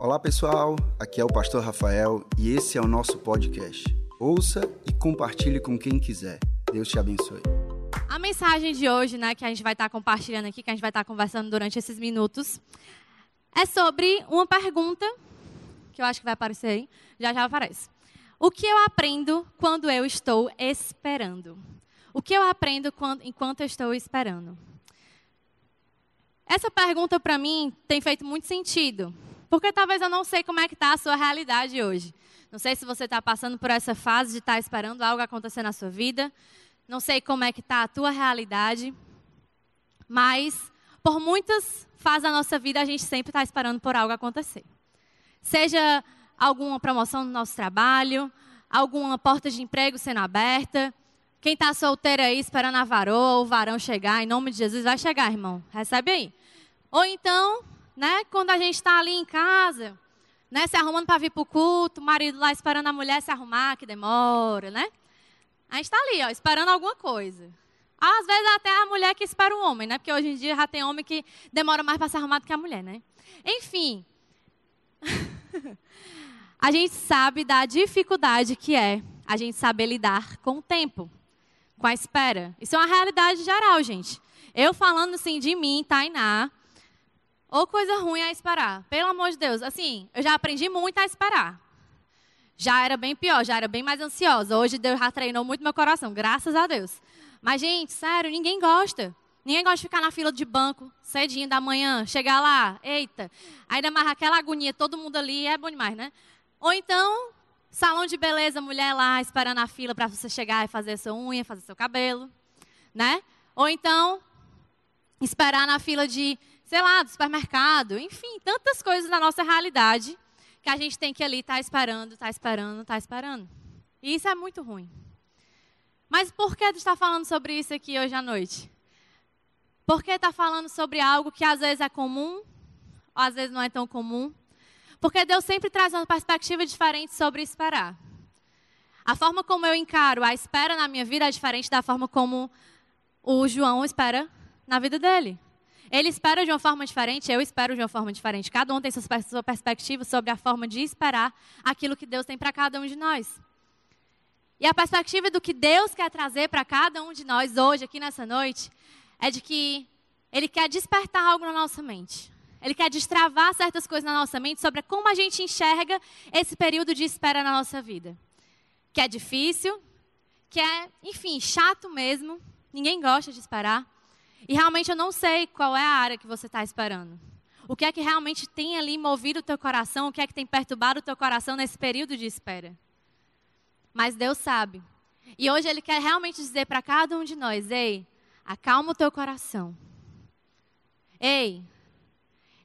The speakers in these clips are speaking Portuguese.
Olá pessoal, aqui é o Pastor Rafael e esse é o nosso podcast. Ouça e compartilhe com quem quiser. Deus te abençoe. A mensagem de hoje, né, que a gente vai estar compartilhando aqui, que a gente vai estar conversando durante esses minutos, é sobre uma pergunta que eu acho que vai aparecer aí, já já aparece. O que eu aprendo quando eu estou esperando? O que eu aprendo quando, enquanto eu estou esperando? Essa pergunta para mim tem feito muito sentido, porque talvez eu não sei como é que está a sua realidade hoje. Não sei se você está passando por essa fase de estar tá esperando algo acontecer na sua vida. Não sei como é que está a tua realidade. Mas, por muitas fases da nossa vida, a gente sempre está esperando por algo acontecer. Seja alguma promoção no nosso trabalho, alguma porta de emprego sendo aberta. Quem está solteiro aí esperando a varoa ou o varão chegar, em nome de Jesus, vai chegar, irmão. Recebe aí. Ou então, né? Quando a gente está ali em casa, né? Se arrumando para vir para o culto, o marido lá esperando a mulher se arrumar, que demora, né? A gente está ali, ó, esperando alguma coisa. Às vezes até a mulher que espera o homem, né? Porque hoje em dia já tem homem que demora mais para se arrumar do que a mulher, né? Enfim. a gente sabe da dificuldade que é a gente saber lidar com o tempo, com a espera. Isso é uma realidade geral, gente. Eu falando assim de mim, Tainá, ou coisa ruim a esperar. Pelo amor de Deus. Assim, eu já aprendi muito a esperar. Já era bem pior, já era bem mais ansiosa. Hoje Deus já treinou muito meu coração, graças a Deus. Mas, gente, sério, ninguém gosta. Ninguém gosta de ficar na fila de banco, cedinho da manhã, chegar lá, eita. Ainda mais aquela agonia, todo mundo ali, é bom demais, né? Ou então, salão de beleza, mulher lá esperando a fila para você chegar e fazer sua unha, fazer seu cabelo, né? Ou então, esperar na fila de sei lá, do supermercado, enfim, tantas coisas na nossa realidade que a gente tem que ali estar tá esperando, estar tá esperando, estar tá esperando. E isso é muito ruim. Mas por que tu está falando sobre isso aqui hoje à noite? Porque está falando sobre algo que às vezes é comum, ou às vezes não é tão comum. Porque Deus sempre traz uma perspectiva diferente sobre esperar. A forma como eu encaro a espera na minha vida é diferente da forma como o João espera na vida dele. Ele espera de uma forma diferente, eu espero de uma forma diferente. Cada um tem sua perspectiva sobre a forma de esperar aquilo que Deus tem para cada um de nós. E a perspectiva do que Deus quer trazer para cada um de nós hoje, aqui nessa noite, é de que Ele quer despertar algo na nossa mente. Ele quer destravar certas coisas na nossa mente sobre como a gente enxerga esse período de espera na nossa vida. Que é difícil, que é, enfim, chato mesmo. Ninguém gosta de esperar. E realmente eu não sei qual é a área que você está esperando. O que é que realmente tem ali movido o teu coração? O que é que tem perturbado o teu coração nesse período de espera? Mas Deus sabe. E hoje Ele quer realmente dizer para cada um de nós: ei, acalma o teu coração. Ei,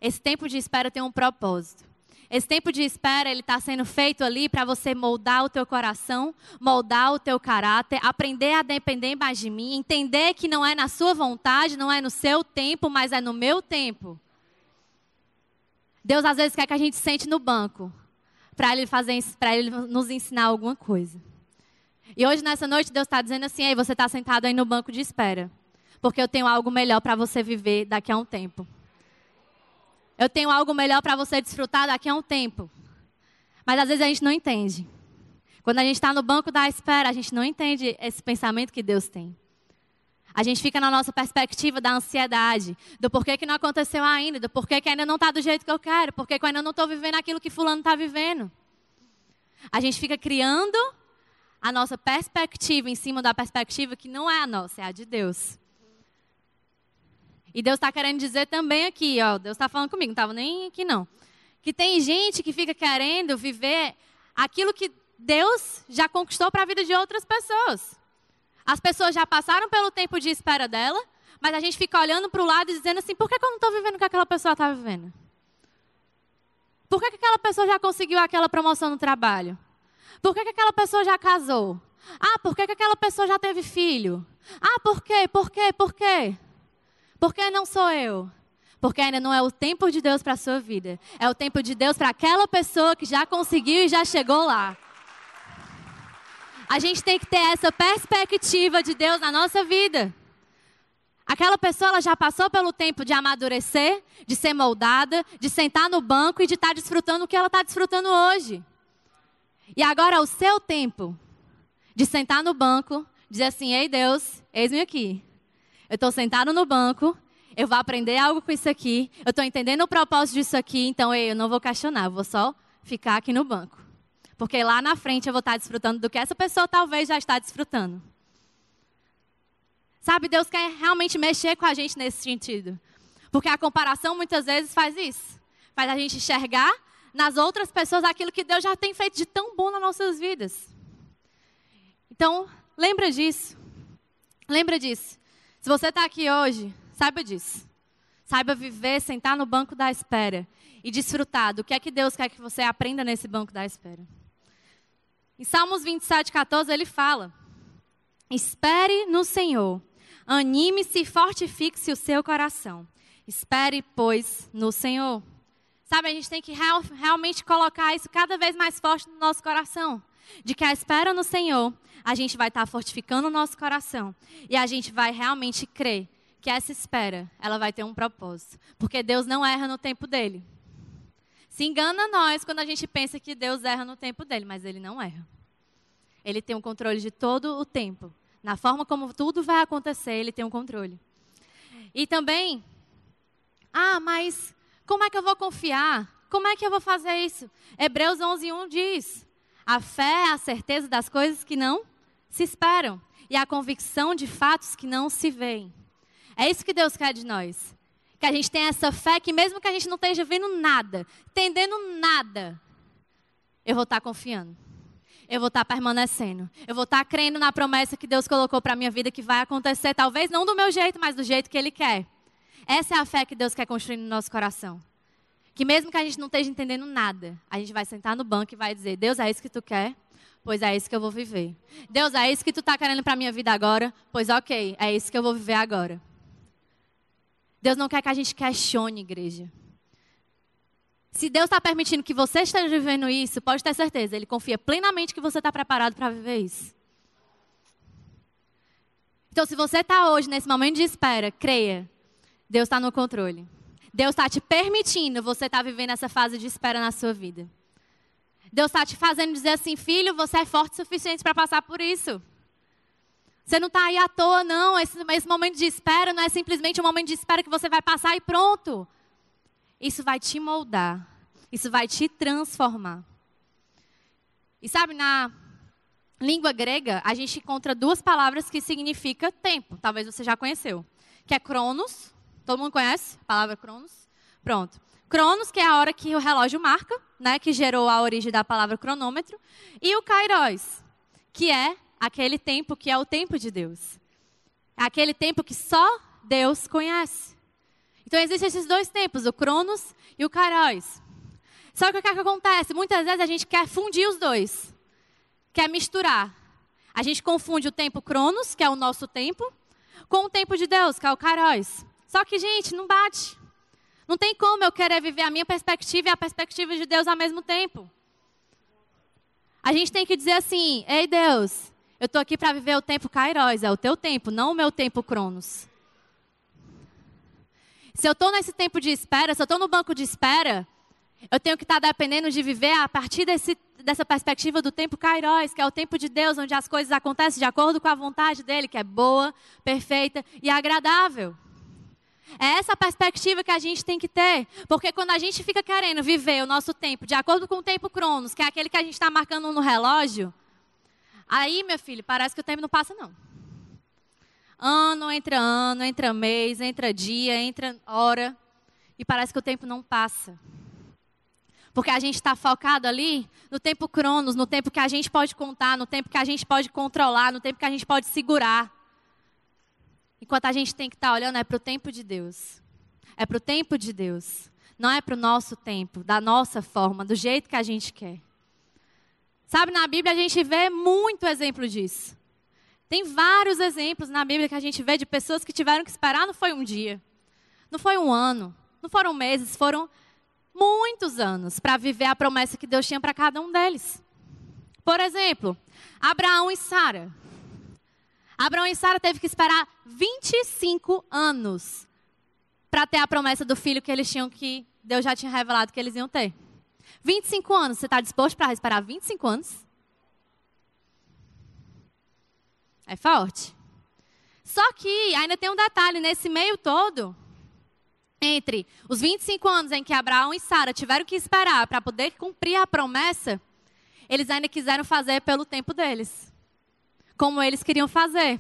esse tempo de espera tem um propósito. Esse tempo de espera, ele está sendo feito ali para você moldar o teu coração, moldar o teu caráter, aprender a depender mais de mim, entender que não é na sua vontade, não é no seu tempo, mas é no meu tempo. Deus às vezes quer que a gente sente no banco para ele fazer, para ele nos ensinar alguma coisa. E hoje nessa noite Deus está dizendo assim: Ei, você está sentado aí no banco de espera, porque eu tenho algo melhor para você viver daqui a um tempo. Eu tenho algo melhor para você desfrutar daqui a um tempo. Mas às vezes a gente não entende. Quando a gente está no banco da espera, a gente não entende esse pensamento que Deus tem. A gente fica na nossa perspectiva da ansiedade, do porquê que não aconteceu ainda, do porquê que ainda não está do jeito que eu quero, porquê que eu ainda não estou vivendo aquilo que fulano está vivendo. A gente fica criando a nossa perspectiva em cima da perspectiva que não é a nossa, é a de Deus. E Deus está querendo dizer também aqui, ó, Deus está falando comigo, não estava nem aqui não. Que tem gente que fica querendo viver aquilo que Deus já conquistou para a vida de outras pessoas. As pessoas já passaram pelo tempo de espera dela, mas a gente fica olhando para o lado e dizendo assim: por que, que eu não estou vivendo o que aquela pessoa está vivendo? Por que, que aquela pessoa já conseguiu aquela promoção no trabalho? Por que, que aquela pessoa já casou? Ah, por que, que aquela pessoa já teve filho? Ah, por quê? Por quê? Por quê? Por que não sou eu? Porque ainda não é o tempo de Deus para a sua vida. É o tempo de Deus para aquela pessoa que já conseguiu e já chegou lá. A gente tem que ter essa perspectiva de Deus na nossa vida. Aquela pessoa ela já passou pelo tempo de amadurecer, de ser moldada, de sentar no banco e de estar tá desfrutando o que ela está desfrutando hoje. E agora é o seu tempo de sentar no banco, dizer assim: Ei Deus, eis-me aqui. Eu estou sentado no banco, eu vou aprender algo com isso aqui, eu estou entendendo o propósito disso aqui, então ei, eu não vou questionar, eu vou só ficar aqui no banco. Porque lá na frente eu vou estar desfrutando do que essa pessoa talvez já está desfrutando. Sabe, Deus quer realmente mexer com a gente nesse sentido. Porque a comparação muitas vezes faz isso. Faz a gente enxergar nas outras pessoas aquilo que Deus já tem feito de tão bom nas nossas vidas. Então, lembra disso. Lembra disso. Se você está aqui hoje, saiba disso. Saiba viver, sentar no banco da espera e desfrutar do que é que Deus quer que você aprenda nesse banco da espera. Em Salmos 27, 14, ele fala: Espere no Senhor Anime-se e fortifique-se o seu coração. Espere, pois, no Senhor. Sabe, a gente tem que real, realmente colocar isso cada vez mais forte no nosso coração. De que a espera no Senhor, a gente vai estar fortificando o nosso coração. E a gente vai realmente crer que essa espera, ela vai ter um propósito. Porque Deus não erra no tempo dele. Se engana nós quando a gente pensa que Deus erra no tempo dele, mas ele não erra. Ele tem o um controle de todo o tempo. Na forma como tudo vai acontecer, ele tem um controle. E também, ah, mas como é que eu vou confiar? Como é que eu vou fazer isso? Hebreus 11:1 diz: a fé é a certeza das coisas que não se esperam e a convicção de fatos que não se veem. É isso que Deus quer de nós. Que a gente tenha essa fé que mesmo que a gente não esteja vendo nada, entendendo nada, eu vou estar confiando eu vou estar permanecendo. Eu vou estar crendo na promessa que Deus colocou para a minha vida que vai acontecer, talvez não do meu jeito, mas do jeito que Ele quer. Essa é a fé que Deus quer construir no nosso coração. Que mesmo que a gente não esteja entendendo nada, a gente vai sentar no banco e vai dizer: Deus, é isso que tu quer? Pois é isso que eu vou viver. Deus, é isso que tu está querendo para a minha vida agora? Pois ok, é isso que eu vou viver agora. Deus não quer que a gente questione, igreja. Se Deus está permitindo que você esteja vivendo isso, pode ter certeza, Ele confia plenamente que você está preparado para viver isso. Então, se você está hoje nesse momento de espera, creia, Deus está no controle. Deus está te permitindo você estar tá vivendo essa fase de espera na sua vida. Deus está te fazendo dizer assim, filho, você é forte o suficiente para passar por isso. Você não está aí à toa, não. Esse, esse momento de espera não é simplesmente um momento de espera que você vai passar e pronto. Isso vai te moldar. Isso vai te transformar. E sabe, na língua grega, a gente encontra duas palavras que significam tempo. Talvez você já conheceu. Que é cronos. Todo mundo conhece a palavra cronos? Pronto. Cronos, que é a hora que o relógio marca, né, que gerou a origem da palavra cronômetro. E o kairos, que é aquele tempo que é o tempo de Deus. É aquele tempo que só Deus conhece. Então existem esses dois tempos, o Cronos e o Kairos. Só que o que, é que acontece? Muitas vezes a gente quer fundir os dois. Quer misturar. A gente confunde o tempo Cronos, que é o nosso tempo, com o tempo de Deus, que é o Kairos. Só que, gente, não bate. Não tem como eu querer viver a minha perspectiva e a perspectiva de Deus ao mesmo tempo. A gente tem que dizer assim: Ei Deus, eu estou aqui para viver o tempo Kairos, é o teu tempo, não o meu tempo Cronos. Se eu estou nesse tempo de espera, se eu estou no banco de espera, eu tenho que estar tá dependendo de viver a partir desse, dessa perspectiva do tempo Kairos, que é o tempo de Deus, onde as coisas acontecem de acordo com a vontade dele, que é boa, perfeita e agradável. É essa perspectiva que a gente tem que ter, porque quando a gente fica querendo viver o nosso tempo de acordo com o tempo Cronos, que é aquele que a gente está marcando no relógio, aí, meu filho, parece que o tempo não passa, não. Ano entra ano, entra mês, entra dia, entra hora. E parece que o tempo não passa. Porque a gente está focado ali no tempo cronos, no tempo que a gente pode contar, no tempo que a gente pode controlar, no tempo que a gente pode segurar. Enquanto a gente tem que estar tá olhando é para o tempo de Deus. É para o tempo de Deus. Não é para o nosso tempo, da nossa forma, do jeito que a gente quer. Sabe, na Bíblia a gente vê muito exemplo disso. Tem vários exemplos na Bíblia que a gente vê de pessoas que tiveram que esperar, não foi um dia, não foi um ano, não foram meses, foram muitos anos para viver a promessa que Deus tinha para cada um deles. Por exemplo, Abraão e Sara. Abraão e Sara teve que esperar 25 anos para ter a promessa do filho que eles tinham que Deus já tinha revelado que eles iam ter. 25 anos, você está disposto para esperar 25 anos? É forte. Só que ainda tem um detalhe nesse meio todo, entre os 25 anos em que Abraão e Sara tiveram que esperar para poder cumprir a promessa, eles ainda quiseram fazer pelo tempo deles como eles queriam fazer.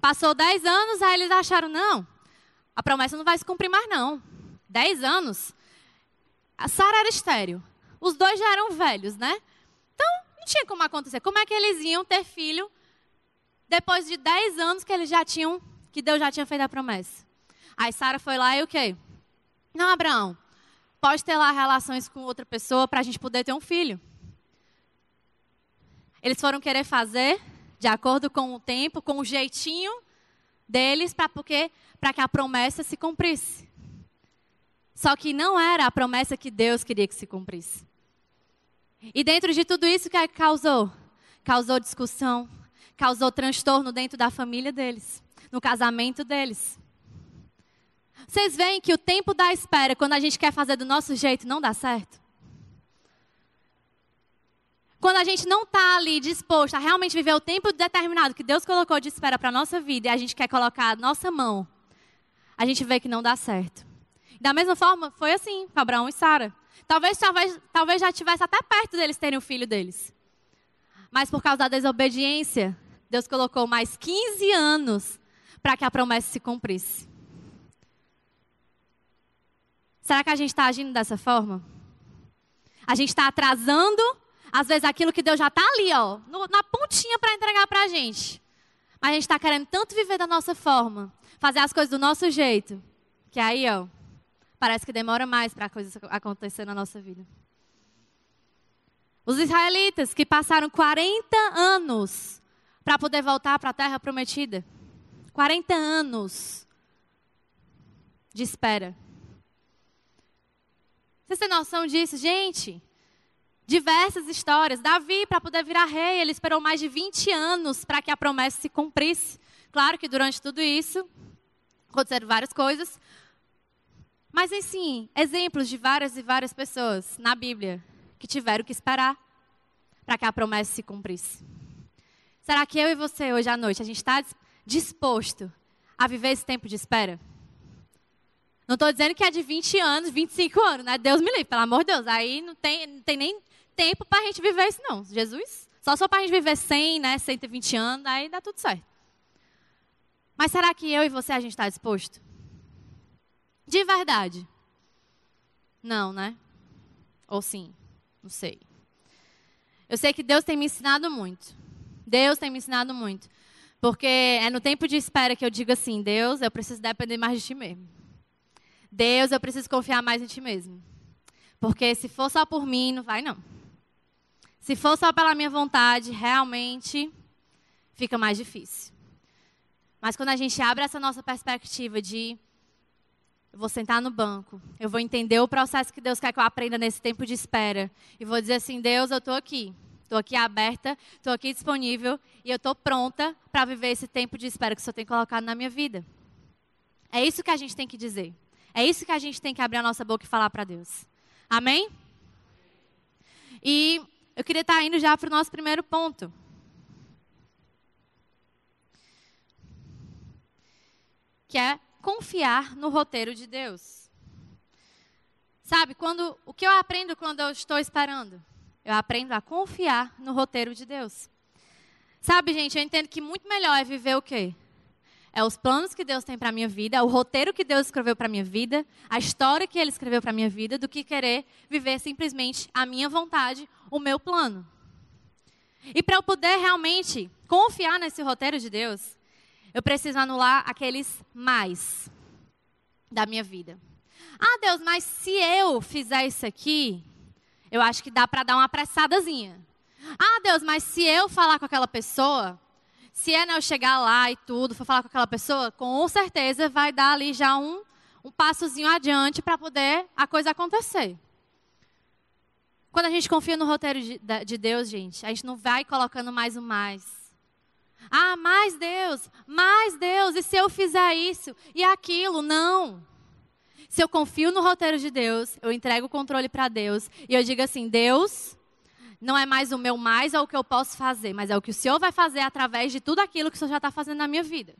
Passou 10 anos, aí eles acharam, não, a promessa não vai se cumprir mais não. 10 anos. A Sara era estéreo. Os dois já eram velhos, né? Então, não tinha como acontecer. Como é que eles iam ter filho depois de 10 anos que eles já tinham, que Deus já tinha feito a promessa? Aí Sara foi lá e o quê? Não, Abraão, pode ter lá relações com outra pessoa para a gente poder ter um filho. Eles foram querer fazer de acordo com o tempo, com o jeitinho deles, para porque para que a promessa se cumprisse. Só que não era a promessa que Deus queria que se cumprisse. E dentro de tudo isso, o que, é que causou? Causou discussão, causou transtorno dentro da família deles, no casamento deles. Vocês veem que o tempo da espera, quando a gente quer fazer do nosso jeito, não dá certo? Quando a gente não está ali disposto a realmente viver o tempo determinado que Deus colocou de espera para a nossa vida e a gente quer colocar a nossa mão, a gente vê que não dá certo. Da mesma forma, foi assim com Abraão e Sara. Talvez, talvez, talvez já estivesse até perto deles terem o filho deles. Mas por causa da desobediência, Deus colocou mais 15 anos para que a promessa se cumprisse. Será que a gente está agindo dessa forma? A gente está atrasando às vezes aquilo que Deus já está ali, ó, no, na pontinha para entregar para a gente. Mas a gente está querendo tanto viver da nossa forma, fazer as coisas do nosso jeito, que aí, ó, parece que demora mais para a coisa acontecer na nossa vida. Os israelitas que passaram 40 anos para poder voltar para a terra prometida. 40 anos de espera. Vocês têm noção disso, gente? Diversas histórias. Davi, para poder virar rei, ele esperou mais de 20 anos para que a promessa se cumprisse. Claro que durante tudo isso aconteceram várias coisas. Mas, assim, exemplos de várias e várias pessoas na Bíblia que tiveram que esperar para que a promessa se cumprisse. Será que eu e você, hoje à noite, a gente está disposto a viver esse tempo de espera? Não estou dizendo que é de 20 anos, 25 anos, né? Deus me livre, pelo amor de Deus. Aí não tem, não tem nem tempo para a gente viver isso, não. Jesus, só só para a gente viver 100, né, 120 anos, aí dá tudo certo. Mas será que eu e você a gente está disposto? De verdade? Não, né? Ou sim? Não sei. Eu sei que Deus tem me ensinado muito. Deus tem me ensinado muito. Porque é no tempo de espera que eu digo assim: Deus, eu preciso depender mais de ti mesmo. Deus, eu preciso confiar mais em ti mesmo. Porque se for só por mim, não vai não. Se for só pela minha vontade, realmente fica mais difícil. Mas quando a gente abre essa nossa perspectiva de eu vou sentar no banco, eu vou entender o processo que Deus quer que eu aprenda nesse tempo de espera e vou dizer assim, Deus, eu estou aqui, estou aqui aberta, estou aqui disponível e eu estou pronta para viver esse tempo de espera que o Senhor tem colocado na minha vida. É isso que a gente tem que dizer. É isso que a gente tem que abrir a nossa boca e falar para Deus. Amém? E eu queria estar indo já para o nosso primeiro ponto. Que é confiar no roteiro de Deus. Sabe, quando o que eu aprendo quando eu estou esperando? Eu aprendo a confiar no roteiro de Deus. Sabe, gente, eu entendo que muito melhor é viver o quê? É os planos que Deus tem para a minha vida, é o roteiro que Deus escreveu para a minha vida, a história que Ele escreveu para a minha vida, do que querer viver simplesmente a minha vontade, o meu plano. E para eu poder realmente confiar nesse roteiro de Deus, eu preciso anular aqueles mais da minha vida. Ah, Deus, mas se eu fizer isso aqui, eu acho que dá para dar uma apressadazinha. Ah, Deus, mas se eu falar com aquela pessoa, se é né, eu chegar lá e tudo, for falar com aquela pessoa, com certeza vai dar ali já um, um passozinho adiante para poder a coisa acontecer. Quando a gente confia no roteiro de, de Deus, gente, a gente não vai colocando mais o mais. Ah, mais Deus, mais Deus, e se eu fizer isso e aquilo? Não. Se eu confio no roteiro de Deus, eu entrego o controle para Deus e eu digo assim: Deus, não é mais o meu mais ou o que eu posso fazer, mas é o que o Senhor vai fazer através de tudo aquilo que o Senhor já está fazendo na minha vida.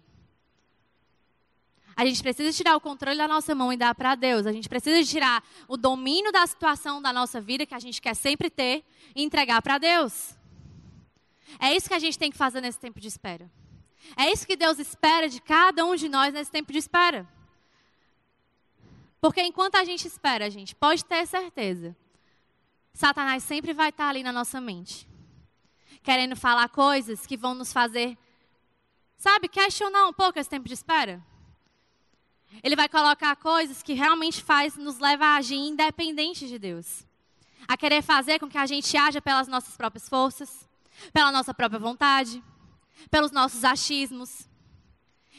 A gente precisa tirar o controle da nossa mão e dar para Deus. A gente precisa tirar o domínio da situação da nossa vida que a gente quer sempre ter e entregar para Deus. É isso que a gente tem que fazer nesse tempo de espera. É isso que Deus espera de cada um de nós nesse tempo de espera. Porque enquanto a gente espera, a gente pode ter certeza. Satanás sempre vai estar ali na nossa mente. Querendo falar coisas que vão nos fazer, sabe, questionar um pouco esse tempo de espera. Ele vai colocar coisas que realmente faz, nos leva a agir independente de Deus. A querer fazer com que a gente haja pelas nossas próprias forças, pela nossa própria vontade, pelos nossos achismos.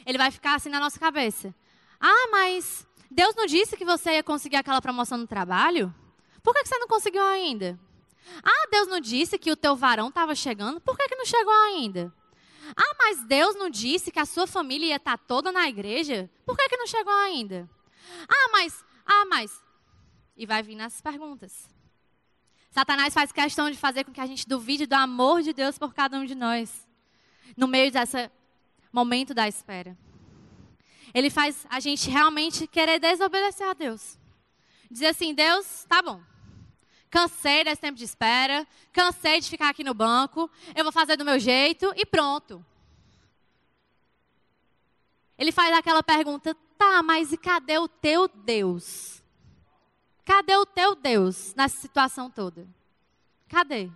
Ele vai ficar assim na nossa cabeça. Ah, mas Deus não disse que você ia conseguir aquela promoção no trabalho? Por que você não conseguiu ainda? Ah, Deus não disse que o teu varão estava chegando? Por que, que não chegou ainda? Ah, mas Deus não disse que a sua família ia estar toda na igreja? Por que, que não chegou ainda? Ah, mas, ah, mas. E vai vir nas perguntas. Satanás faz questão de fazer com que a gente duvide do amor de Deus por cada um de nós. No meio desse momento da espera. Ele faz a gente realmente querer desobedecer a Deus. Dizer assim, Deus, tá bom. Cansei desse tempo de espera, cansei de ficar aqui no banco, eu vou fazer do meu jeito e pronto. Ele faz aquela pergunta, tá, mas e cadê o teu Deus? Cadê o teu Deus nessa situação toda? Cadê?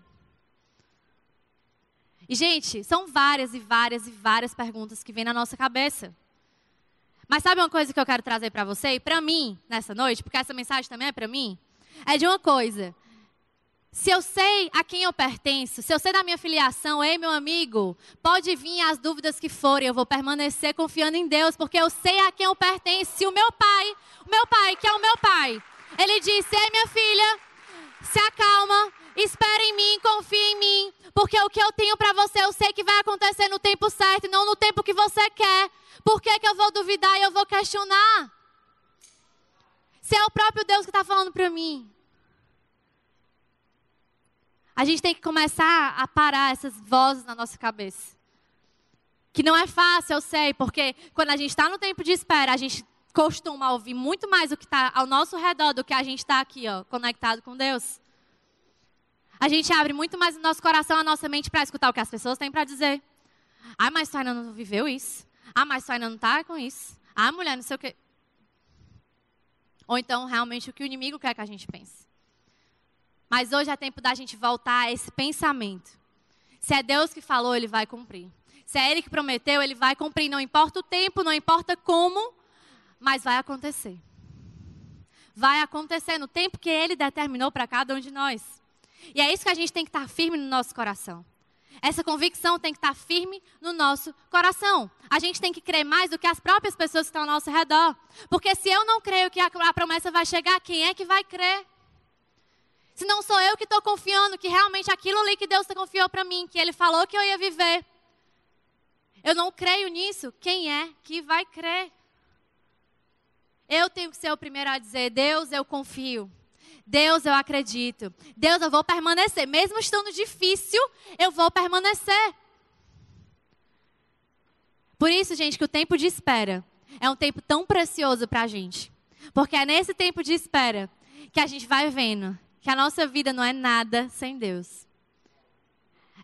E, gente, são várias e várias e várias perguntas que vêm na nossa cabeça. Mas sabe uma coisa que eu quero trazer para você e para mim nessa noite, porque essa mensagem também é para mim? É de uma coisa. Se eu sei a quem eu pertenço, se eu sei da minha filiação, ei, meu amigo, pode vir as dúvidas que forem, eu vou permanecer confiando em Deus, porque eu sei a quem eu pertenço. Se o meu pai, o meu pai, que é o meu pai, ele disse: Ei, minha filha, se acalma, espera em mim, confia em mim, porque o que eu tenho para você eu sei que vai acontecer no tempo certo e não no tempo que você quer. Por que, que eu vou duvidar e eu vou questionar? Se é o próprio Deus que está falando para mim. A gente tem que começar a parar essas vozes na nossa cabeça. Que não é fácil, eu sei, porque quando a gente está no tempo de espera, a gente costuma ouvir muito mais o que está ao nosso redor do que a gente está aqui, ó, conectado com Deus. A gente abre muito mais o nosso coração, a nossa mente para escutar o que as pessoas têm para dizer. Ah, mas tu ainda não viveu isso. Ah, mas tu ainda não está com isso. Ah, mulher, não sei o quê. Ou então, realmente, o que o inimigo quer que a gente pense. Mas hoje é tempo da gente voltar a esse pensamento. Se é Deus que falou, Ele vai cumprir. Se é Ele que prometeu, Ele vai cumprir. Não importa o tempo, não importa como, mas vai acontecer. Vai acontecer no tempo que Ele determinou para cada um de nós. E é isso que a gente tem que estar firme no nosso coração. Essa convicção tem que estar firme no nosso coração. A gente tem que crer mais do que as próprias pessoas que estão ao nosso redor. Porque se eu não creio que a, promessa vai chegar, quem é que vai crer? Se não sou eu que estou confiando que realmente aquilo ali que Deus confiou para mim, que Ele falou que eu ia viver, eu não creio nisso, quem é que vai crer? Eu tenho que ser o primeiro a dizer: Deus, eu confio. Deus, eu acredito. Deus, eu vou permanecer. Mesmo estando difícil, eu vou permanecer. Por isso, gente, que o tempo de espera é um tempo tão precioso para a gente. Porque é nesse tempo de espera que a gente vai vendo que a nossa vida não é nada sem Deus.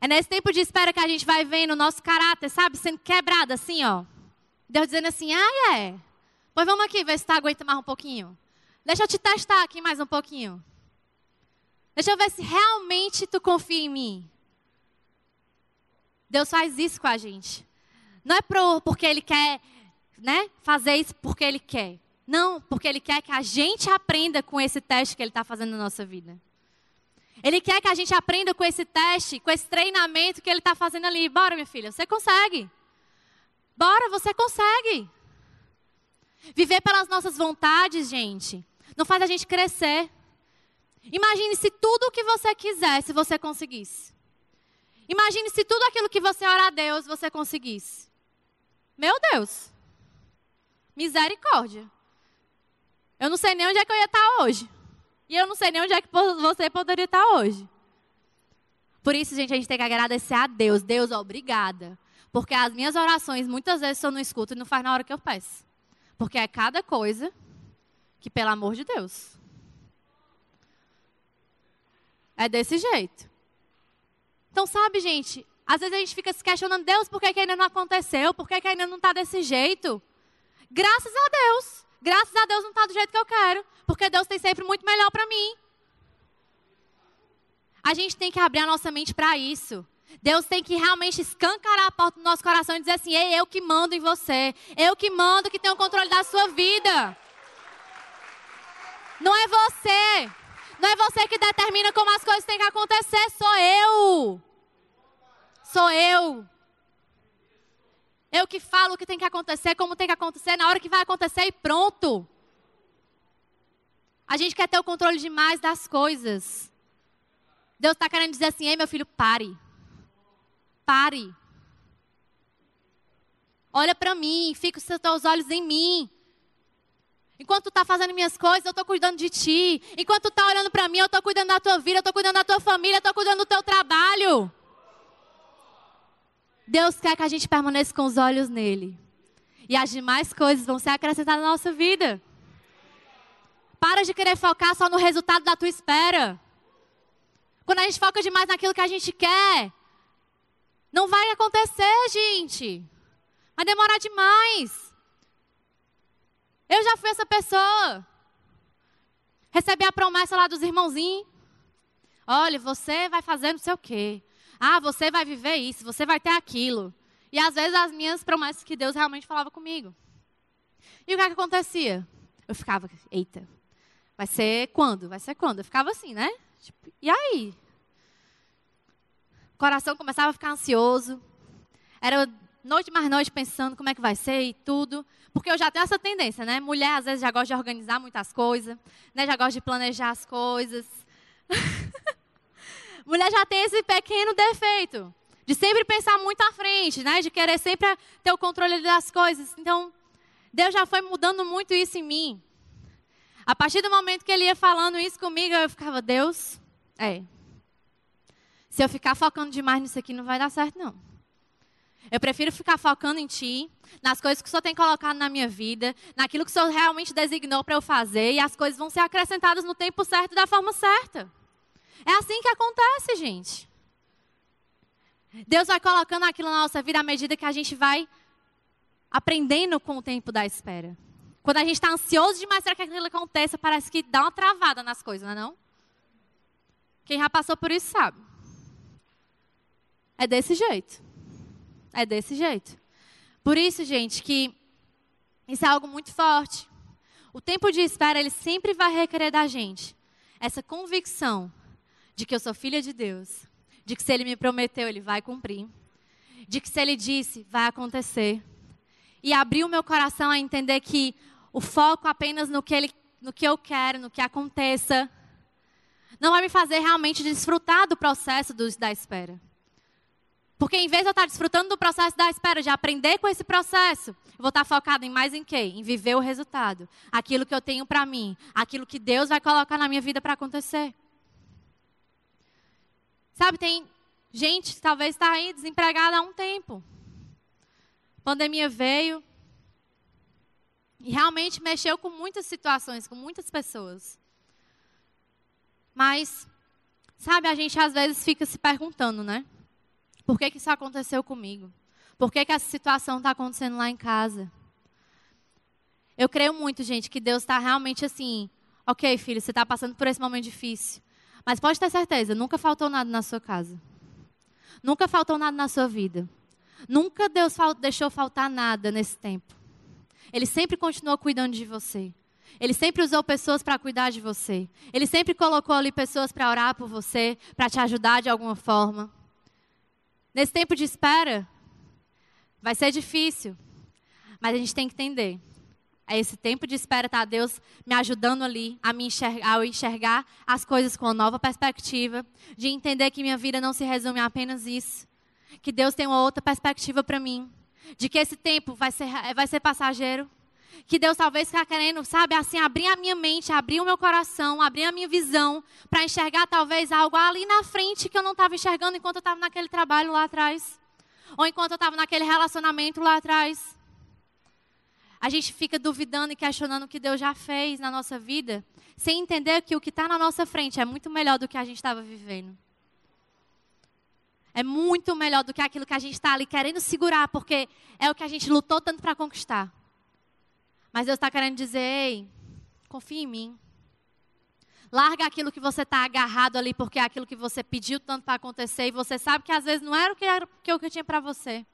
É nesse tempo de espera que a gente vai vendo o nosso caráter, sabe, sendo quebrado assim, ó. Deus dizendo assim: ah, é. Pois vamos aqui ver se tu aguenta mais um pouquinho. Deixa eu te testar aqui mais um pouquinho. Deixa eu ver se realmente tu confia em mim. Deus faz isso com a gente. Não é pro, porque Ele quer né, fazer isso porque Ele quer. Não, porque Ele quer que a gente aprenda com esse teste que Ele está fazendo na nossa vida. Ele quer que a gente aprenda com esse teste, com esse treinamento que Ele está fazendo ali. Bora, minha filha, você consegue. Bora, você consegue. Viver pelas nossas vontades, gente, não faz a gente crescer. Imagine se tudo o que você quisesse, você conseguisse. Imagine se tudo aquilo que você ora a Deus você conseguisse. Meu Deus. Misericórdia. Eu não sei nem onde é que eu ia estar hoje. E eu não sei nem onde é que você poderia estar hoje. Por isso, gente, a gente tem que agradecer a Deus. Deus, obrigada. Porque as minhas orações muitas vezes eu não escuto e não faz na hora que eu peço. Porque é cada coisa que, pelo amor de Deus. É desse jeito. Então, sabe, gente, às vezes a gente fica se questionando, Deus, por que, que ainda não aconteceu? Por que, que ainda não está desse jeito? Graças a Deus. Graças a Deus não está do jeito que eu quero. Porque Deus tem sempre muito melhor para mim. A gente tem que abrir a nossa mente para isso. Deus tem que realmente escancarar a porta do nosso coração e dizer assim: Ei, eu que mando em você. Eu que mando, que tenho o controle da sua vida. Não é você. Não é você que determina como as coisas têm que acontecer, sou eu. Sou eu. Eu que falo o que tem que acontecer, como tem que acontecer, na hora que vai acontecer e pronto. A gente quer ter o controle demais das coisas. Deus está querendo dizer assim: ei, meu filho, pare. Pare. Olha para mim, fica os seus olhos em mim. Enquanto tu está fazendo minhas coisas, eu estou cuidando de ti. Enquanto tu está olhando para mim, eu estou cuidando da tua vida, eu estou cuidando da tua família, eu estou cuidando do teu trabalho. Deus quer que a gente permaneça com os olhos nele. E as demais coisas vão ser acrescentadas na nossa vida. Para de querer focar só no resultado da tua espera. Quando a gente foca demais naquilo que a gente quer, não vai acontecer, gente. Vai demorar demais. Eu já fui essa pessoa. Recebi a promessa lá dos irmãozinhos. Olha, você vai fazer não sei o quê. Ah, você vai viver isso, você vai ter aquilo. E às vezes as minhas promessas que Deus realmente falava comigo. E o que, é que acontecia? Eu ficava, eita, vai ser quando? Vai ser quando? Eu ficava assim, né? Tipo, e aí? O coração começava a ficar ansioso. Era noite mais noite pensando como é que vai ser e tudo. Porque eu já tenho essa tendência, né? Mulher às vezes já gosta de organizar muitas coisas, né? Já gosta de planejar as coisas. Mulher já tem esse pequeno defeito de sempre pensar muito à frente, né? De querer sempre ter o controle das coisas. Então, Deus já foi mudando muito isso em mim. A partir do momento que ele ia falando isso comigo, eu ficava, Deus, é. Se eu ficar focando demais nisso aqui, não vai dar certo, não. Eu prefiro ficar focando em Ti, nas coisas que o Senhor tem colocado na minha vida, naquilo que o Senhor realmente designou para eu fazer, e as coisas vão ser acrescentadas no tempo certo e da forma certa. É assim que acontece, gente. Deus vai colocando aquilo na nossa vida à medida que a gente vai aprendendo com o tempo da espera. Quando a gente está ansioso demais para que aquilo aconteça, parece que dá uma travada nas coisas, não é não? Quem já passou por isso sabe. É desse jeito. É desse jeito. Por isso, gente, que isso é algo muito forte. O tempo de espera, ele sempre vai requerer da gente essa convicção de que eu sou filha de Deus, de que se ele me prometeu, ele vai cumprir, de que se ele disse, vai acontecer. E abrir o meu coração a entender que o foco apenas no que, ele, no que eu quero, no que aconteça, não vai me fazer realmente desfrutar do processo do, da espera. Porque em vez de eu estar desfrutando do processo da espera, de aprender com esse processo, eu vou estar focado em mais em quê? Em viver o resultado. Aquilo que eu tenho para mim. Aquilo que Deus vai colocar na minha vida para acontecer. Sabe, tem gente que talvez está aí desempregada há um tempo. A pandemia veio e realmente mexeu com muitas situações, com muitas pessoas. Mas, sabe, a gente às vezes fica se perguntando, né? Por que, que isso aconteceu comigo? Por que, que essa situação está acontecendo lá em casa? Eu creio muito, gente, que Deus está realmente assim. Ok, filho, você está passando por esse momento difícil. Mas pode ter certeza, nunca faltou nada na sua casa. Nunca faltou nada na sua vida. Nunca Deus deixou faltar nada nesse tempo. Ele sempre continuou cuidando de você. Ele sempre usou pessoas para cuidar de você. Ele sempre colocou ali pessoas para orar por você, para te ajudar de alguma forma. Nesse tempo de espera, vai ser difícil, mas a gente tem que entender. É esse tempo de espera, tá? Deus me ajudando ali a me enxergar, a enxergar as coisas com uma nova perspectiva, de entender que minha vida não se resume a apenas isso, que Deus tem uma outra perspectiva para mim, de que esse tempo vai ser, vai ser passageiro, que Deus talvez está querendo, sabe, assim, abrir a minha mente, abrir o meu coração, abrir a minha visão, para enxergar talvez algo ali na frente que eu não estava enxergando enquanto eu estava naquele trabalho lá atrás, ou enquanto eu estava naquele relacionamento lá atrás a gente fica duvidando e questionando o que Deus já fez na nossa vida, sem entender que o que está na nossa frente é muito melhor do que a gente estava vivendo. É muito melhor do que aquilo que a gente está ali querendo segurar, porque é o que a gente lutou tanto para conquistar. Mas Deus está querendo dizer: ei, confia em mim. Larga aquilo que você está agarrado ali, porque é aquilo que você pediu tanto para acontecer, e você sabe que às vezes não era o que, era, que eu tinha para você.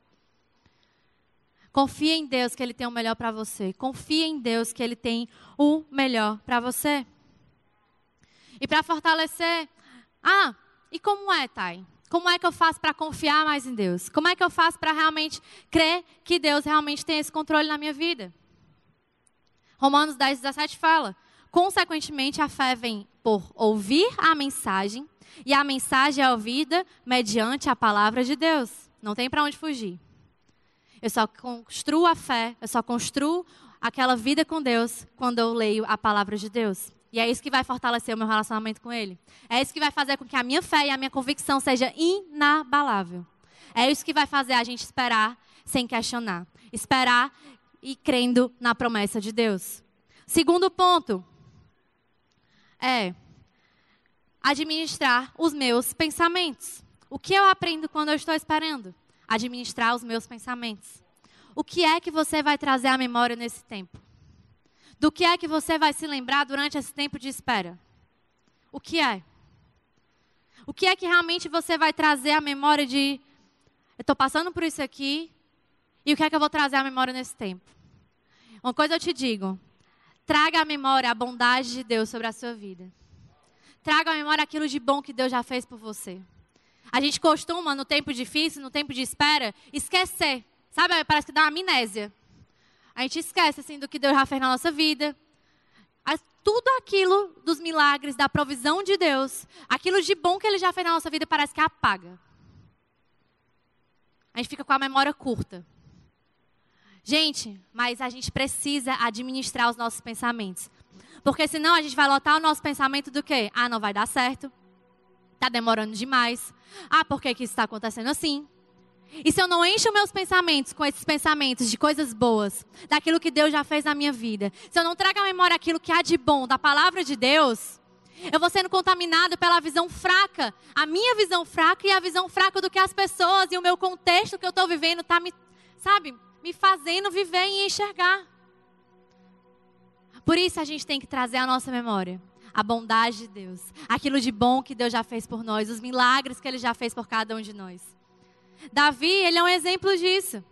Confia em Deus que Ele tem o melhor para você. Confia em Deus que Ele tem o melhor para você. E para fortalecer, ah, e como é, Thay? Como é que eu faço para confiar mais em Deus? Como é que eu faço para realmente crer que Deus realmente tem esse controle na minha vida? Romanos 10, 17 fala: Consequentemente, a fé vem por ouvir a mensagem, e a mensagem é ouvida mediante a palavra de Deus. Não tem para onde fugir. Eu só construo a fé, eu só construo aquela vida com Deus quando eu leio a palavra de Deus. E é isso que vai fortalecer o meu relacionamento com Ele. É isso que vai fazer com que a minha fé e a minha convicção seja inabalável. É isso que vai fazer a gente esperar sem questionar. Esperar e crendo na promessa de Deus. Segundo ponto é administrar os meus pensamentos. O que eu aprendo quando eu estou esperando? Administrar os meus pensamentos. O que é que você vai trazer à memória nesse tempo? Do que é que você vai se lembrar durante esse tempo de espera? O que é? O que é que realmente você vai trazer à memória de eu estou passando por isso aqui e o que é que eu vou trazer à memória nesse tempo? Uma coisa eu te digo: traga à memória a bondade de Deus sobre a sua vida. Traga à memória aquilo de bom que Deus já fez por você. A gente costuma, no tempo difícil, no tempo de espera, esquecer. Sabe? Parece que dá uma amnésia. A gente esquece, assim, do que Deus já fez na nossa vida. Tudo aquilo dos milagres, da provisão de Deus, aquilo de bom que Ele já fez na nossa vida, parece que apaga. A gente fica com a memória curta. Gente, mas a gente precisa administrar os nossos pensamentos. Porque senão a gente vai lotar o nosso pensamento do quê? Ah, não vai dar certo. Está demorando demais. Ah, por que, que isso está acontecendo assim? E se eu não encho meus pensamentos com esses pensamentos de coisas boas, daquilo que Deus já fez na minha vida, se eu não trago à memória aquilo que há de bom da palavra de Deus, eu vou sendo contaminado pela visão fraca, a minha visão fraca e a visão fraca do que as pessoas e o meu contexto que eu estou vivendo está me, sabe, me fazendo viver e enxergar. Por isso a gente tem que trazer à nossa memória a bondade de Deus, aquilo de bom que Deus já fez por nós, os milagres que Ele já fez por cada um de nós. Davi, ele é um exemplo disso.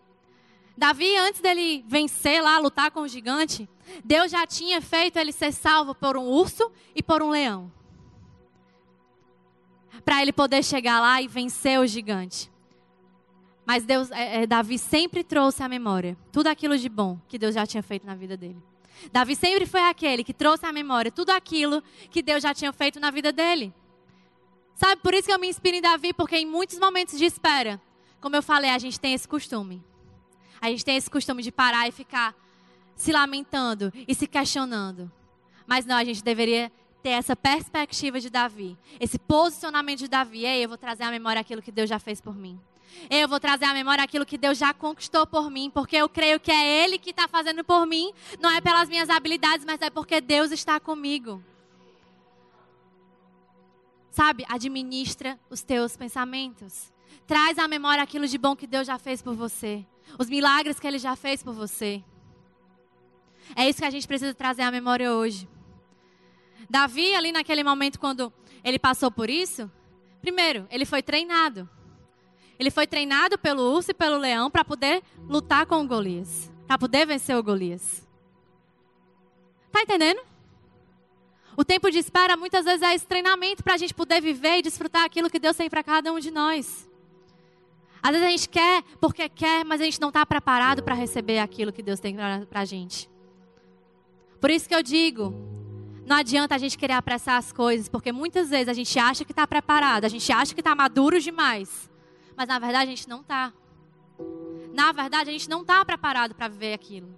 Davi, antes dele vencer lá, lutar com o gigante, Deus já tinha feito ele ser salvo por um urso e por um leão. Para ele poder chegar lá e vencer o gigante. Mas Deus, é, é, Davi sempre trouxe à memória tudo aquilo de bom que Deus já tinha feito na vida dele. Davi sempre foi aquele que trouxe à memória tudo aquilo que Deus já tinha feito na vida dele. Sabe, por isso que eu me inspiro em Davi, porque em muitos momentos de espera, como eu falei, a gente tem esse costume. A gente tem esse costume de parar e ficar se lamentando e se questionando. Mas não, a gente deveria ter essa perspectiva de Davi, esse posicionamento de Davi. Ei, eu vou trazer à memória aquilo que Deus já fez por mim. Eu vou trazer à memória aquilo que Deus já conquistou por mim, porque eu creio que é Ele que está fazendo por mim, não é pelas minhas habilidades, mas é porque Deus está comigo. Sabe, administra os teus pensamentos. Traz à memória aquilo de bom que Deus já fez por você, os milagres que Ele já fez por você. É isso que a gente precisa trazer à memória hoje. Davi, ali naquele momento, quando ele passou por isso, primeiro, ele foi treinado. Ele foi treinado pelo urso e pelo leão para poder lutar com o Golias, para poder vencer o Golias. Tá entendendo? O tempo de espera muitas vezes é esse treinamento para a gente poder viver e desfrutar aquilo que Deus tem para cada um de nós. Às vezes a gente quer porque quer, mas a gente não está preparado para receber aquilo que Deus tem para a gente. Por isso que eu digo, não adianta a gente querer apressar as coisas, porque muitas vezes a gente acha que está preparado, a gente acha que está maduro demais, mas na verdade a gente não está. Na verdade a gente não está preparado para viver aquilo.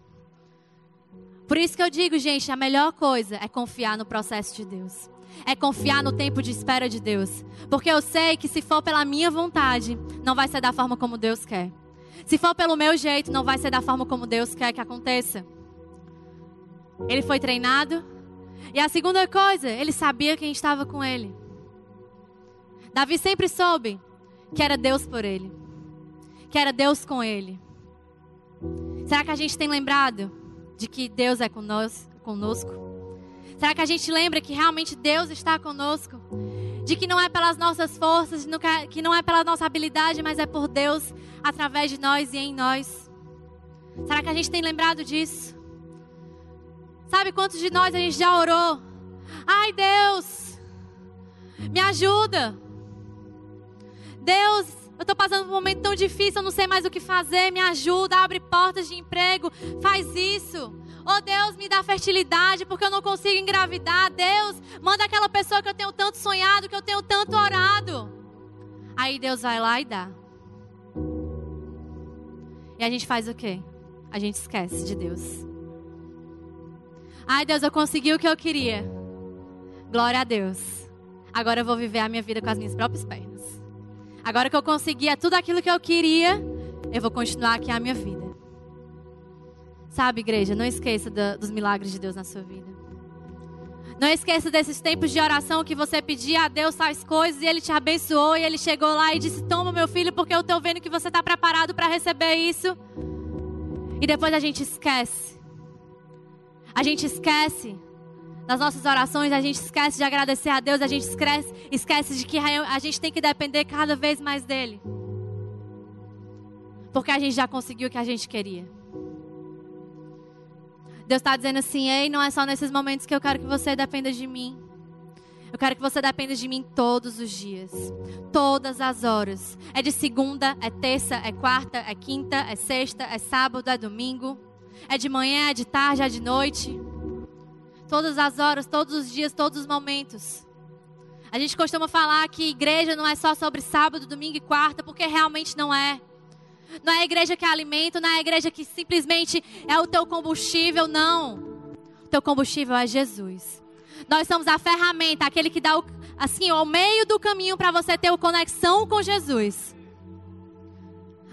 Por isso que eu digo, gente, a melhor coisa é confiar no processo de Deus. É confiar no tempo de espera de Deus. Porque eu sei que se for pela minha vontade, não vai ser da forma como Deus quer. Se for pelo meu jeito, não vai ser da forma como Deus quer que aconteça. Ele foi treinado. E a segunda coisa, ele sabia quem estava com ele. Davi sempre soube que era Deus por ele. Que era Deus com ele. Será que a gente tem lembrado de que Deus é conosco? Será que a gente lembra que realmente Deus está conosco? De que não é pelas nossas forças, que não é pela nossa habilidade, mas é por Deus através de nós e em nós? Será que a gente tem lembrado disso? Sabe quantos de nós a gente já orou? Ai, Deus, me ajuda. Deus, eu estou passando por um momento tão difícil, eu não sei mais o que fazer. Me ajuda, abre portas de emprego, faz isso. Oh Deus, me dá fertilidade porque eu não consigo engravidar. Deus, manda aquela pessoa que eu tenho tanto sonhado, que eu tenho tanto orado. Aí Deus vai lá e dá. E a gente faz o quê? A gente esquece de Deus. Ai Deus, eu consegui o que eu queria. Glória a Deus. Agora eu vou viver a minha vida com as minhas próprias pernas. Agora que eu consegui é tudo aquilo que eu queria, eu vou continuar aqui a minha vida. Sabe, igreja, não esqueça do, dos milagres de Deus na sua vida. Não esqueça desses tempos de oração que você pedia a Deus tais coisas e Ele te abençoou e Ele chegou lá e disse: Toma, meu filho, porque eu estou vendo que você está preparado para receber isso. E depois a gente esquece. A gente esquece nas nossas orações, a gente esquece de agradecer a Deus, a gente esquece, esquece de que a gente tem que depender cada vez mais dEle. Porque a gente já conseguiu o que a gente queria. Deus está dizendo assim: ei, não é só nesses momentos que eu quero que você dependa de mim. Eu quero que você dependa de mim todos os dias, todas as horas. É de segunda, é terça, é quarta, é quinta, é sexta, é sábado, é domingo. É de manhã, é de tarde, é de noite todas as horas, todos os dias, todos os momentos. A gente costuma falar que igreja não é só sobre sábado, domingo e quarta, porque realmente não é. Não é a igreja que é alimento, não é a igreja que simplesmente é o teu combustível, não. O teu combustível é Jesus. Nós somos a ferramenta, aquele que dá o, assim, o meio do caminho para você ter uma conexão com Jesus.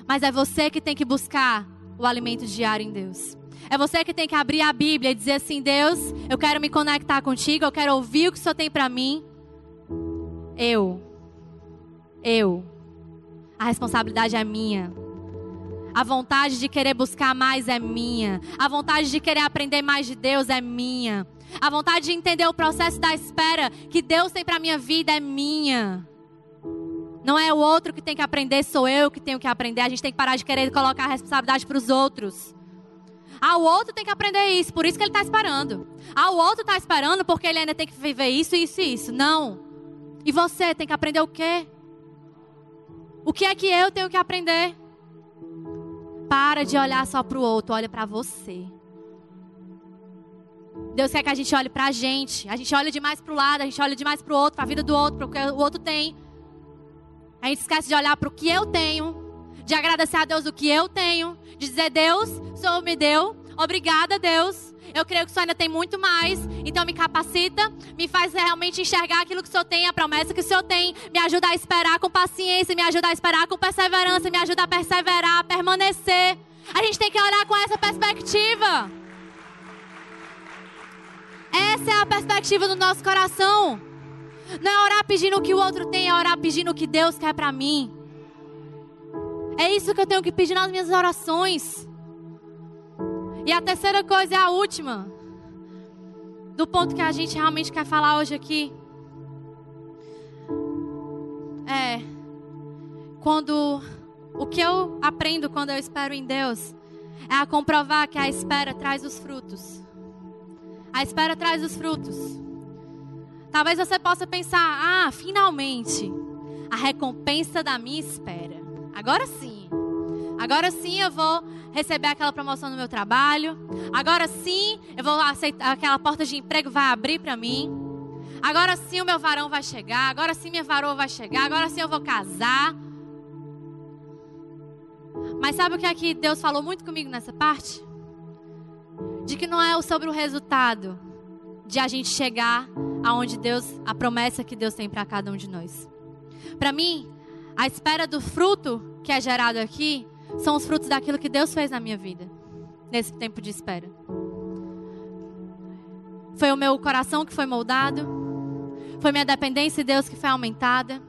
Mas é você que tem que buscar o alimento diário em Deus. É você que tem que abrir a Bíblia e dizer assim: Deus, eu quero me conectar contigo, eu quero ouvir o que o Senhor tem para mim. Eu. Eu. A responsabilidade é minha. A vontade de querer buscar mais é minha. A vontade de querer aprender mais de Deus é minha. A vontade de entender o processo da espera que Deus tem para minha vida é minha. Não é o outro que tem que aprender, sou eu que tenho que aprender. A gente tem que parar de querer colocar a responsabilidade para os outros. Ah, o outro tem que aprender isso, por isso que ele está esperando. Ah, o outro está esperando porque ele ainda tem que viver isso, isso e isso. Não. E você tem que aprender o quê? O que é que eu tenho que aprender? Para de olhar só para o outro, olha para você. Deus quer que a gente olhe para a gente. A gente olha demais para o lado, a gente olha demais para o outro, para a vida do outro, para o que o outro tem. A gente esquece de olhar para o que eu tenho de agradecer a Deus o que eu tenho, de dizer: Deus, o Senhor me deu, obrigada, Deus. Eu creio que o Senhor ainda tem muito mais, então me capacita, me faz realmente enxergar aquilo que o Senhor tem, a promessa que o Senhor tem, me ajuda a esperar com paciência, me ajuda a esperar com perseverança, me ajuda a perseverar, a permanecer. A gente tem que olhar com essa perspectiva. Essa é a perspectiva do nosso coração. Não é orar pedindo o que o outro tem, é orar pedindo o que Deus quer para mim. É isso que eu tenho que pedir nas minhas orações. E a terceira coisa é a última. Do ponto que a gente realmente quer falar hoje aqui. É. Quando. O que eu aprendo quando eu espero em Deus é a comprovar que a espera traz os frutos. A espera traz os frutos. Talvez você possa pensar: ah, finalmente, a recompensa da minha espera. Agora sim. Agora sim eu vou receber aquela promoção no meu trabalho. Agora sim eu vou aceitar aquela porta de emprego vai abrir para mim. Agora sim o meu varão vai chegar. Agora sim minha varoa vai chegar. Agora sim eu vou casar. Mas sabe o que é que Deus falou muito comigo nessa parte? De que não é sobre o resultado de a gente chegar aonde Deus, a promessa que Deus tem para cada um de nós. Para mim, a espera do fruto que é gerado aqui são os frutos daquilo que Deus fez na minha vida, nesse tempo de espera. Foi o meu coração que foi moldado, foi minha dependência de Deus que foi aumentada,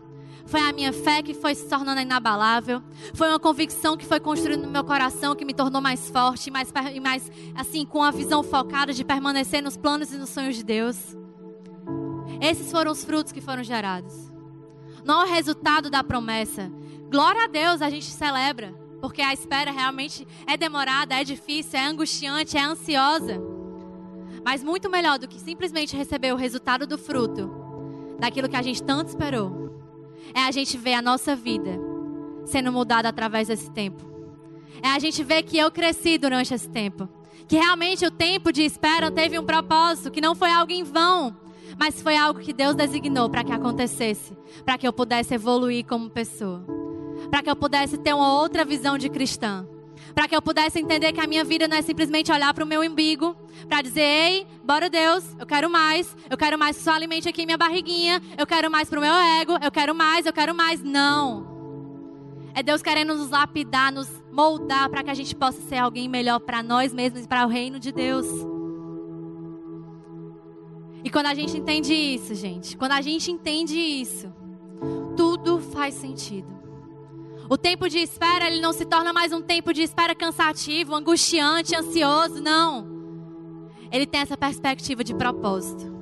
foi a minha fé que foi se tornando inabalável, foi uma convicção que foi construindo no meu coração que me tornou mais forte, mais, mais assim, com a visão focada de permanecer nos planos e nos sonhos de Deus. Esses foram os frutos que foram gerados. Não é o resultado da promessa. Glória a Deus, a gente celebra, porque a espera realmente é demorada, é difícil, é angustiante, é ansiosa. Mas muito melhor do que simplesmente receber o resultado do fruto, daquilo que a gente tanto esperou, é a gente ver a nossa vida sendo mudada através desse tempo. É a gente ver que eu cresci durante esse tempo. Que realmente o tempo de espera teve um propósito, que não foi algo em vão, mas foi algo que Deus designou para que acontecesse, para que eu pudesse evoluir como pessoa, para que eu pudesse ter uma outra visão de cristã, para que eu pudesse entender que a minha vida não é simplesmente olhar para o meu umbigo, para dizer, ei, bora Deus, eu quero mais, eu quero mais que só alimente aqui minha barriguinha, eu quero mais para o meu ego, eu quero mais, eu quero mais. Não. É Deus querendo nos lapidar, nos moldar para que a gente possa ser alguém melhor para nós mesmos e para o reino de Deus. E quando a gente entende isso, gente, quando a gente entende isso, tudo faz sentido. O tempo de espera, ele não se torna mais um tempo de espera cansativo, angustiante, ansioso, não. Ele tem essa perspectiva de propósito.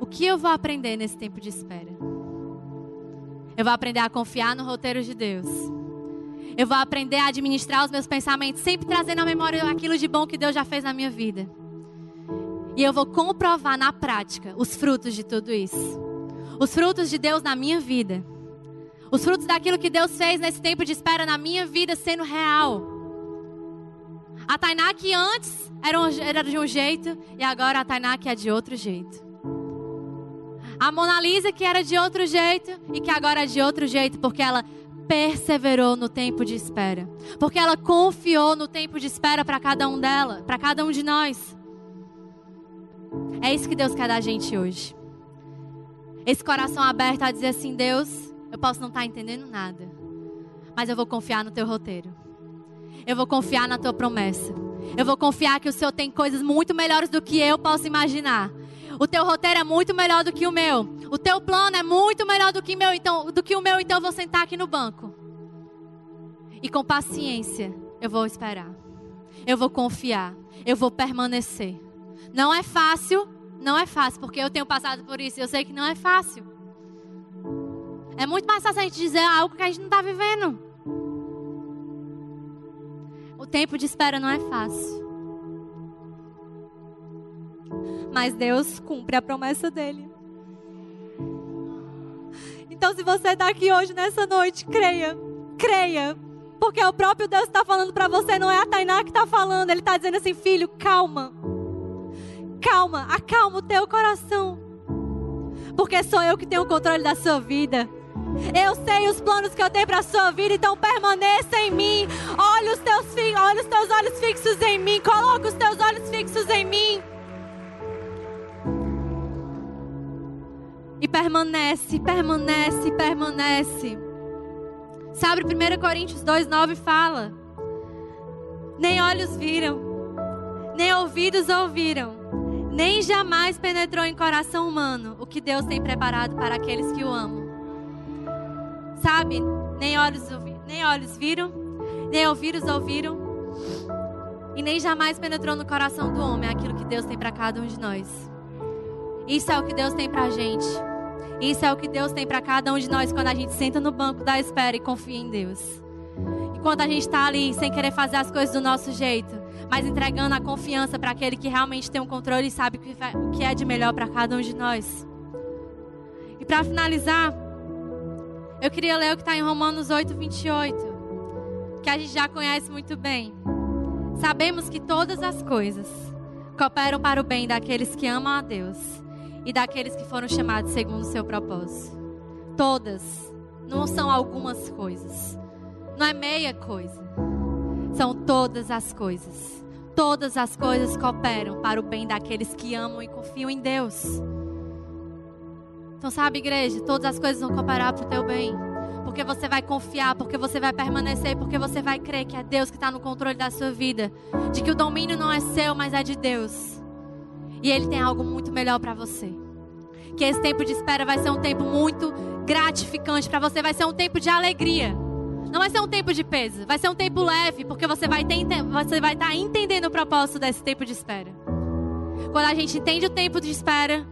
O que eu vou aprender nesse tempo de espera? Eu vou aprender a confiar no roteiro de Deus. Eu vou aprender a administrar os meus pensamentos, sempre trazendo à memória aquilo de bom que Deus já fez na minha vida. E eu vou comprovar na prática os frutos de tudo isso. Os frutos de Deus na minha vida. Os frutos daquilo que Deus fez nesse tempo de espera na minha vida sendo real. A Tainá que antes era, de um jeito e agora a Tainá que é de outro jeito. A Mona Lisa que era de outro jeito e que agora é de outro jeito porque ela perseverou no tempo de espera. Porque ela confiou no tempo de espera para cada um dela, para cada um de nós. É isso que Deus quer da gente hoje. Esse coração aberto a dizer assim: Deus, eu posso não estar tá entendendo nada, mas eu vou confiar no teu roteiro. Eu vou confiar na tua promessa. Eu vou confiar que o Senhor tem coisas muito melhores do que eu posso imaginar. O teu roteiro é muito melhor do que o meu. O teu plano é muito melhor do que, meu, então, do que o meu, então eu vou sentar aqui no banco. E com paciência eu vou esperar. Eu vou confiar. Eu vou permanecer. Não é fácil, não é fácil, porque eu tenho passado por isso e eu sei que não é fácil. É muito mais fácil a gente dizer algo que a gente não está vivendo. O tempo de espera não é fácil. Mas Deus cumpre a promessa dele. Então, se você está aqui hoje, nessa noite, creia. Creia. Porque o próprio Deus está falando para você, não é a Tainá que está falando. Ele está dizendo assim: filho, calma calma, acalma o teu coração. Porque sou eu que tenho o controle da sua vida. Eu sei os planos que eu tenho para a sua vida, então permaneça em mim. Olha os teus, olha os teus olhos fixos em mim. Coloca os teus olhos fixos em mim. E permanece, permanece, permanece. Sabe, 1 Coríntios 2,9 fala: Nem olhos viram, nem ouvidos ouviram, nem jamais penetrou em coração humano o que Deus tem preparado para aqueles que o amam. Sabe? Nem olhos, nem olhos viram, nem ouvidos ouviram, e nem jamais penetrou no coração do homem aquilo que Deus tem para cada um de nós. Isso é o que Deus tem para a gente. Isso é o que Deus tem para cada um de nós quando a gente senta no banco da espera e confia em Deus. E quando a gente está ali sem querer fazer as coisas do nosso jeito, mas entregando a confiança para aquele que realmente tem o um controle e sabe o que é de melhor para cada um de nós. E para finalizar, eu queria ler o que está em Romanos 8, 28. que a gente já conhece muito bem. Sabemos que todas as coisas cooperam para o bem daqueles que amam a Deus e daqueles que foram chamados segundo o seu propósito. Todas, não são algumas coisas, não é meia coisa, são todas as coisas. Todas as coisas cooperam para o bem daqueles que amam e confiam em Deus. Então, sabe, igreja, todas as coisas vão cooperar para o teu bem porque você vai confiar, porque você vai permanecer, porque você vai crer que é Deus que está no controle da sua vida, de que o domínio não é seu, mas é de Deus. E Ele tem algo muito melhor para você. Que esse tempo de espera vai ser um tempo muito gratificante para você, vai ser um tempo de alegria. Não vai ser um tempo de peso, vai ser um tempo leve, porque você vai, ter, você vai estar tá entendendo o propósito desse tempo de espera. Quando a gente entende o tempo de espera,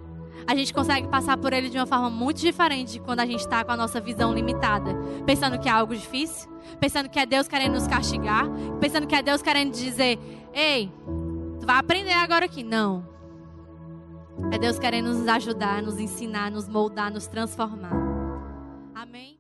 a gente consegue passar por ele de uma forma muito diferente de quando a gente está com a nossa visão limitada, pensando que é algo difícil, pensando que é Deus querendo nos castigar, pensando que é Deus querendo dizer: ei, tu vai aprender agora aqui. Não. É Deus querendo nos ajudar, nos ensinar, nos moldar, nos transformar. Amém?